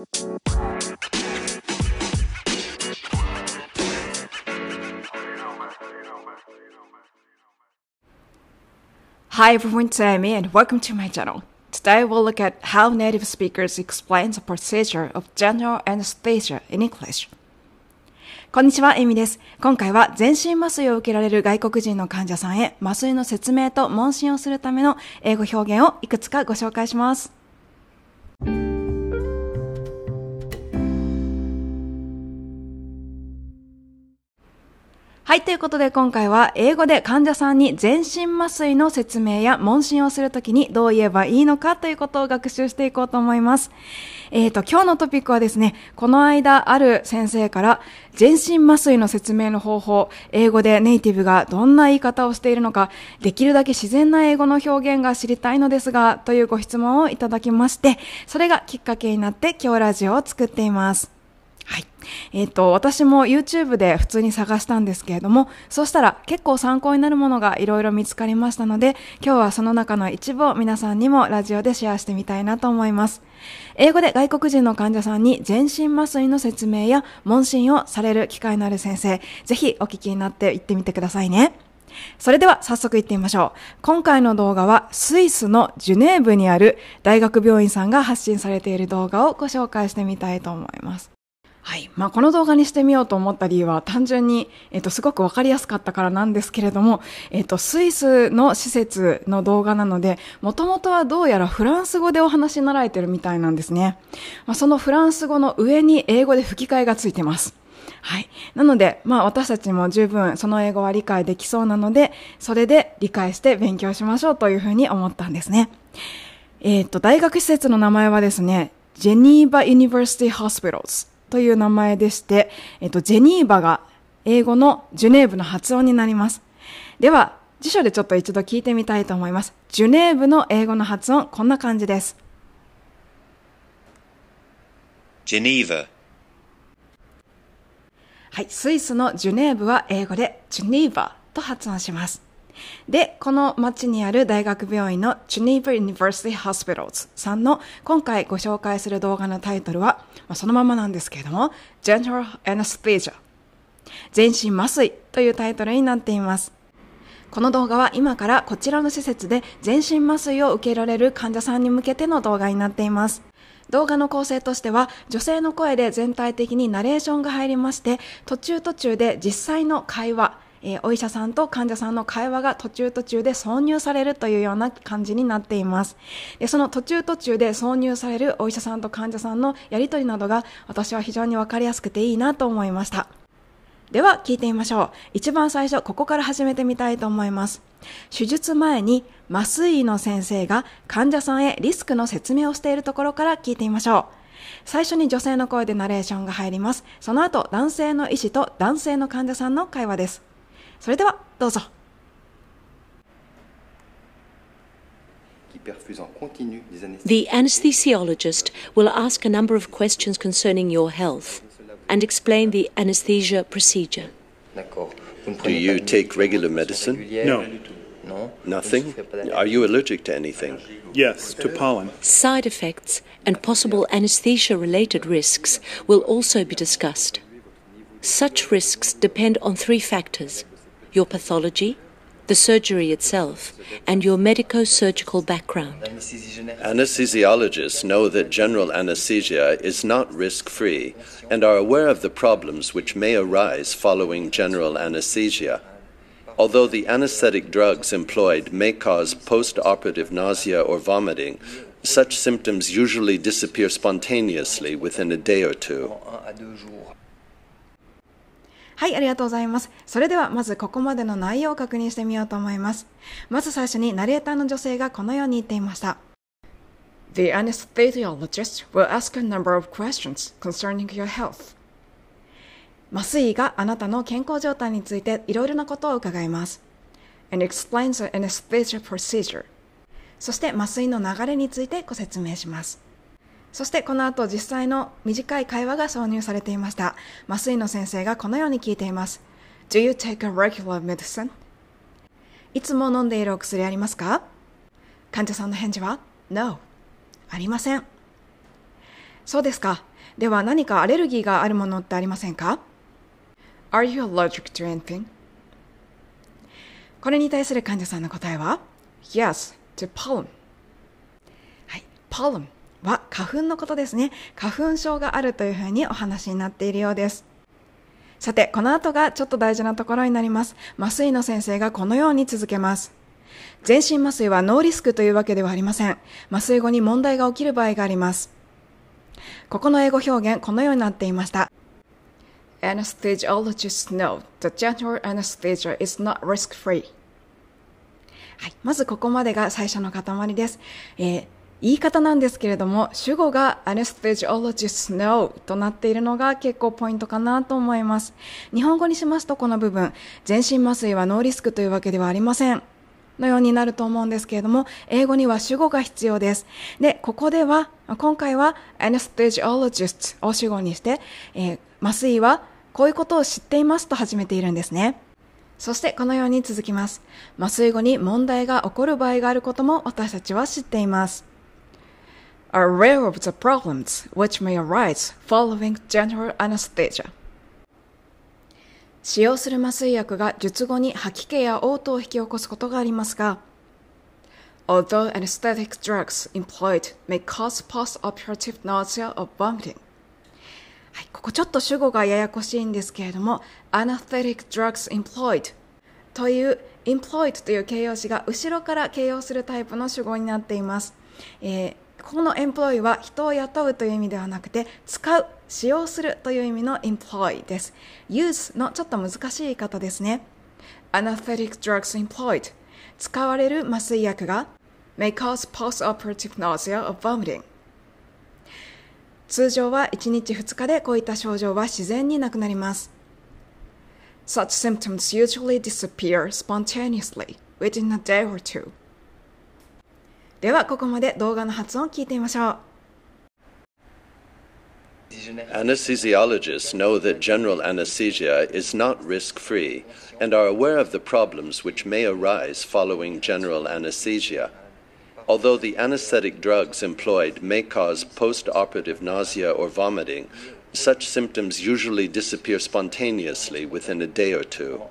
Hi everyone, it's Amy and welcome to my channel. Today we'll look at how native speakers explain the procedure of general anesthesia in English. こんにちは、エミです。今回は全身麻酔を受けられる外国人の患者さんへ麻酔の説明と問診をするための英語表現をいくつかご紹介します。はい、ということで今回は英語で患者さんに全身麻酔の説明や問診をするときにどう言えばいいのかということを学習していこうと思います。えっ、ー、と、今日のトピックはですね、この間ある先生から全身麻酔の説明の方法、英語でネイティブがどんな言い方をしているのか、できるだけ自然な英語の表現が知りたいのですが、というご質問をいただきまして、それがきっかけになって今日ラジオを作っています。はい。えっ、ー、と、私も YouTube で普通に探したんですけれども、そうしたら結構参考になるものがいろいろ見つかりましたので、今日はその中の一部を皆さんにもラジオでシェアしてみたいなと思います。英語で外国人の患者さんに全身麻酔の説明や問診をされる機会のある先生、ぜひお聞きになって行ってみてくださいね。それでは早速行ってみましょう。今回の動画はスイスのジュネーブにある大学病院さんが発信されている動画をご紹介してみたいと思います。はい。まあ、この動画にしてみようと思った理由は単純に、えっと、すごくわかりやすかったからなんですけれども、えっと、スイスの施設の動画なので、もともとはどうやらフランス語でお話し習えてるみたいなんですね。まあ、そのフランス語の上に英語で吹き替えがついてます。はい。なので、まあ私たちも十分その英語は理解できそうなので、それで理解して勉強しましょうというふうに思ったんですね。えっ、と、大学施設の名前はですね、 Geneva University Hospitals という名前でして、えっと、 Geneva が英語のジュネーブの発音になります。では、辞書でちょっと一度聞いてみたいと思います。ジュネーブの英語の発音、こんな感じです。 Genevaはい、スイスのジュネーブは英語でジュネーバと発音します。で、この町にある大学病院の Geneva University Hospitals さんの今回ご紹介する動画のタイトルは、まあ、そのままなんですけれども、General Anesthesia 全身麻酔というタイトルになっています。この動画は今からこちらの施設で全身麻酔を受けられる患者さんに向けての動画になっています。動画の構成としては女性の声で全体的にナレーションが入りまして途中途中で実際の会話えー、お医者さんと患者さんの会話が途中途中で挿入されるというような感じになっています。でその途中途中で挿入されるお医者さんと患者さんのやりとりなどが私は非常にわかりやすくていいなと思いました。では聞いてみましょう。一番最初、ここから始めてみたいと思います。手術前に麻酔医の先生が患者さんへリスクの説明をしているところから聞いてみましょう。最初に女性の声でナレーションが入ります。その後、男性の医師と男性の患者さんの会話です。それではどうぞ The anesthesiologist will ask a number of questions concerning your health and explain the anesthesia procedure. Do you take regular medicine? No. Nothing? Are you allergic to anything? Yes, to pollen. Side effects and possible anesthesia related risks will also be discussed. Such risks depend on three factors your pathology, the surgery itself, and your medico surgical background. Anesthesiologists know that general anesthesia is not risk free and are aware of the problems which may arise following general anesthesia. Although the anesthetic drugs employed may cause post operative nausea or vomiting, such symptoms usually disappear spontaneously within a day or two. はい、ありがとうございます。それではまずここまでの内容を確認してみようと思います。まず最初にナレーターの女性がこのように言っていました。The anesthesiologist will ask a number of questions concerning your health. 麻酔医があなたの健康状態についていろいろなことを伺います。and explains the anesthesia procedure. そして麻酔の流れについてご説明します。そしてこの後実際の短い会話が挿入されていました。麻酔の先生がこのように聞いています。Do you take a regular medicine? いつも飲んでいるお薬ありますか？患者さんの返事は No. ありません。そうですか。では何かアレルギーがあるものってありませんか ?Are you allergic to anything? これに対する患者さんの答えは Yes, to pollen. はい、pollen は花粉のことですね。花粉症があるというふうにお話になっているようです。さて、この後がちょっと大事なところになります。麻酔の先生がこのように続けます。全身麻酔はノーリスクというわけではありません。麻酔後に問題が起きる場合があります。ここの英語表現、このようになっていました。Anesthesiologists know that general anesthesia is not risk-free. はい。まずここまでが最初の塊です。えー言い方なんですけれども、主語が anesthesiologist no となっているのが結構ポイントかなと思います。日本語にしますとこの部分、全身麻酔はノーリスクというわけではありません。のようになると思うんですけれども、英語には主語が必要です。で、ここでは、今回は anesthesiologist を主語にして、えー麻酔はこういうことを知っていますと始めているんですね。そしてこのように続きます。麻酔後に問題が起こる場合があることも私たちは知っています。Are aware of the problems which may arise following general anesthesia. 使用する麻酔薬が術後に吐き気や嘔吐を引き起こすことがありますが、although anesthetic drugs employed may cause post-operative nausea or vomiting. はい、ここちょっと主語がややこしいんですけれども、anesthetic drugs employed という employed という形容詞が後ろから形容するタイプの主語になっています。えーここの employ は人を雇うという意味ではなくて、使う、使用するという意味の employ です。use のちょっと難しい言い方ですね。anesthetic drugs employed 使われる麻酔薬が may cause post-operative nausea or vomiting 通常は1日2日でこういった症状は自然になくなります。Such symptoms usually disappear spontaneously within a day or two. ではここまで動画の発音を聞いてみましょう。 Anesthesiologists know that general anesthesia is not risk free and are aware of the problems which may arise following general anesthesia. Although the anesthetic drugs employed may cause post operative nausea or vomiting, such symptoms usually disappear spontaneously within a day or two.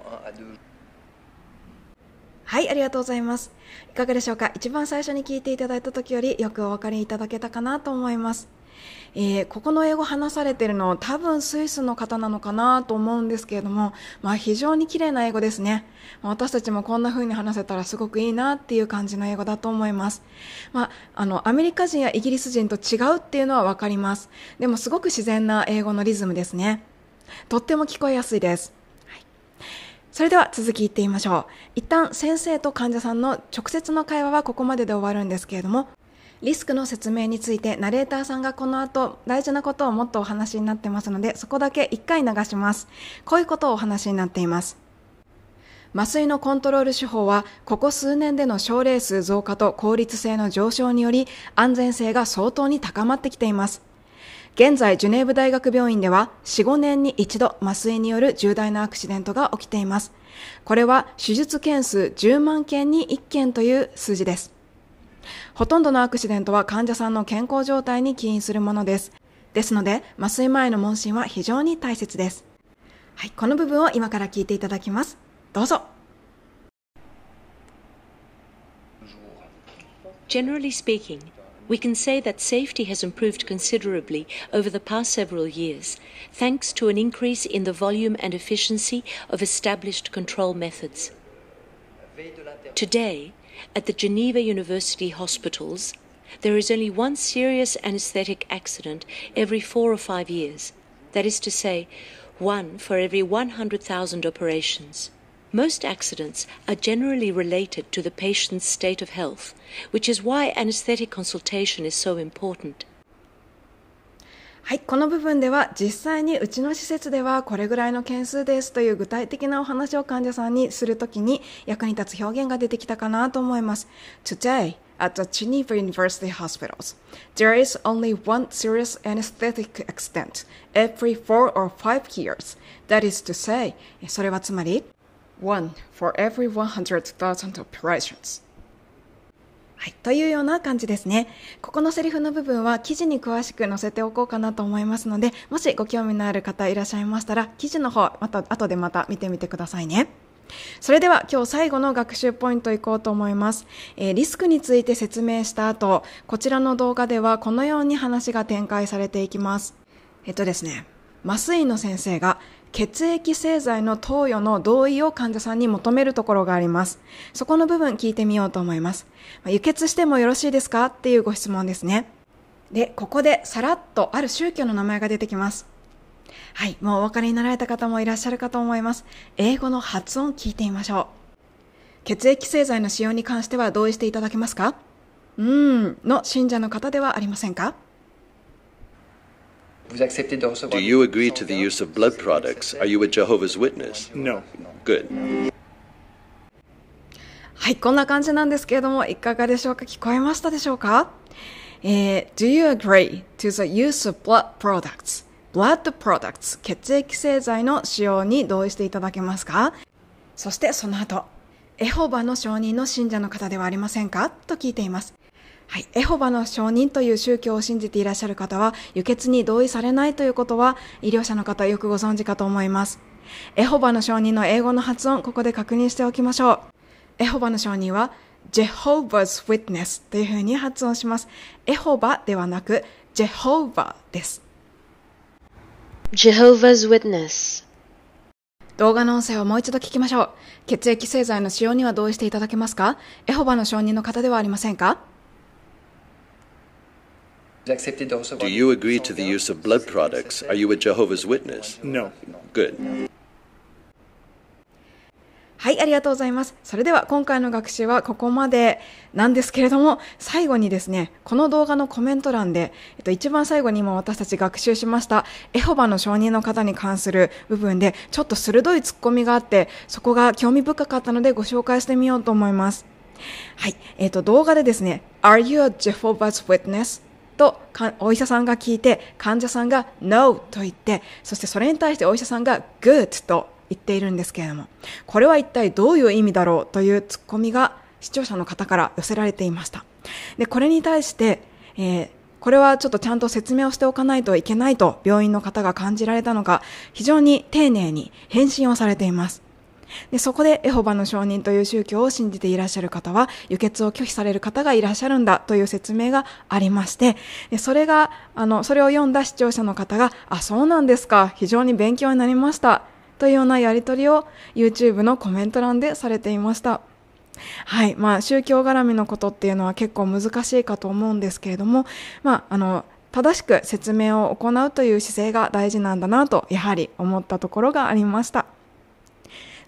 はい、ありがとうございます。いかがでしょうか？一番最初に聞いていただいた時よりよくお分かりいただけたかなと思います。えーここの英語話されてるの多分スイスの方なのかなと思うんですけれども、まあ非常に綺麗な英語ですね。ま私たちもこんな風に話せたらすごくいいなっていう感じの英語だと思います。まあ、あの、アメリカ人やイギリス人と違うっていうのはわかります。でもすごく自然な英語のリズムですね。とっても聞こえやすいです。それでは続き言ってみましょう。一旦先生と患者さんの直接の会話はここまでで終わるんですけれども、リスクの説明についてナレーターさんがこの後大事なことをもっとお話になってますので、そこだけ一回流します。こういうことをお話になっています。麻酔のコントロール手法は、ここ数年での症例数増加と効率性の上昇により、安全性が相当に高まってきています。現在、ジュネーブ大学病院では、4、5年に一度麻酔による重大なアクシデントが起きています。これは、手術件数10万件に1件という数字です。ほとんどのアクシデントは患者さんの健康状態に起因するものです。ですので、麻酔前の問診は非常に大切です。はい、この部分を今から聞いていただきます。どうぞ。Generally speaking, we can say that safety has improved considerably over the past several years, thanks to an increase in the volume and efficiency of established control methods. Today, at the Geneva University hospitals, there is only one serious anesthetic accident every four or five years. That is to say, one for every 100,000 operations. Most accidents are generally related to the patient's state of health, which is why anesthetic consultation is so important. はい、この部分では実際にうちの施設ではこれぐらいの件数ですという具体的なお話を患者さんにするときに役に立つ表現が出てきたかなと思います。Today, at the Geneva University hospitals, there is only one serious anesthetic accident every four or five years. That is to say, それはつまり one for every 100,000 operations. はい、というような感じですね。ここのセリフの部分は記事に詳しく載せておこうかなと思いますので、もしご興味のある方いらっしゃいましたら、記事の方、また後でまた見てみてくださいね。それでは今日最後の学習ポイントいこうと思います、えー、リスクについて説明した後、こちらの動画ではこのように話が展開されていきます。えっとですね、麻酔の先生が血液製剤の投与の同意を患者さんに求めるところがあります。そこの部分聞いてみようと思います。輸血してもよろしいですか？っていうご質問ですね。で、ここでさらっとある宗教の名前が出てきます。はい、もうお分かりになられた方もいらっしゃるかと思います。英語の発音聞いてみましょう。血液製剤の使用に関しては同意していただけますか？うーん、の信者の方ではありませんか？Do you agree to the use of blood products? Are you a Jehovah's Witness? No. Good. はい、こんな感じなんですけれども、いかがでしょうか聞こえましたでしょうかえー、Do you agree to the use of blood products? blood products 血液製剤の使用に同意していただけますかそしてその後、エホバの証人の信者の方ではありませんかと聞いています。はい。エホバの証人という宗教を信じていらっしゃる方は、輸血に同意されないということは、医療者の方よくご存知かと思います。エホバの証人の英語の発音、ここで確認しておきましょう。エホバの証人は、Jehovah's Witness というふうに発音します。エホバではなく、Jehovah です。Jehovah's Witness 動画の音声をもう一度聞きましょう。血液製剤の使用には同意していただけますか？エホバの証人の方ではありませんか？Do you agree to the use of blood products? Are you a Jehovah's Witness? No. Good. はい、ありがとうございます。それでは今回の学習はここまでなんですけれども、最後にですね、この動画のコメント欄で、えっと、一番最後に今私たち学習しました、エホバの証人の方に関する部分で、ちょっと鋭いツッコミがあって、そこが興味深かったのでご紹介してみようと思います。はい、えっと、動画でですね、Are you a Jehovah's Witness? とお医者さんが聞いて患者さんが No と言ってそしてそれに対してお医者さんが Good と言っているんですけれどもこれは一体どういう意味だろうというツッコミが視聴者の方から寄せられていました。でこれに対して、えー、これはちょっとちゃんと説明をしておかないといけないと病院の方が感じられたのか非常に丁寧に返信をされています。でそこでエホバの証人という宗教を信じていらっしゃる方は輸血を拒否される方がいらっしゃるんだという説明がありましてでそれがあのそれを読んだ視聴者の方があそうなんですか非常に勉強になりましたというようなやり取りを YouTube のコメント欄でされていました。はい。まあ、宗教絡みのことっていうのは結構難しいかと思うんですけれども、まあ、あの、正しく説明を行うという姿勢が大事なんだなと、やはり思ったところがありました。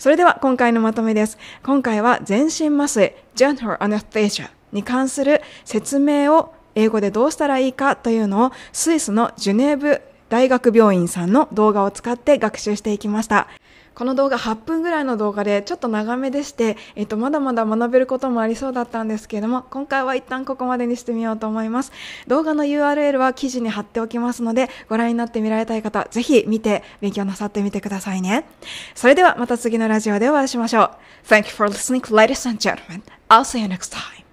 それでは今回のまとめです。今回は全身麻酔 Gentle Anesthesia に関する説明を英語でどうしたらいいかというのをスイスのジュネーブ大学病院さんの動画を使って学習していきました。この動画8分ぐらいの動画でちょっと長めでして、えっと、まだまだ学べることもありそうだったんですけれども、今回は一旦ここまでにしてみようと思います。動画の URL は記事に貼っておきますので、ご覧になってみられたい方、ぜひ見て勉強なさってみてくださいね。それではまた次のラジオでお会いしましょう。Thank you for listening, ladies and gentlemen. I'll see you next time.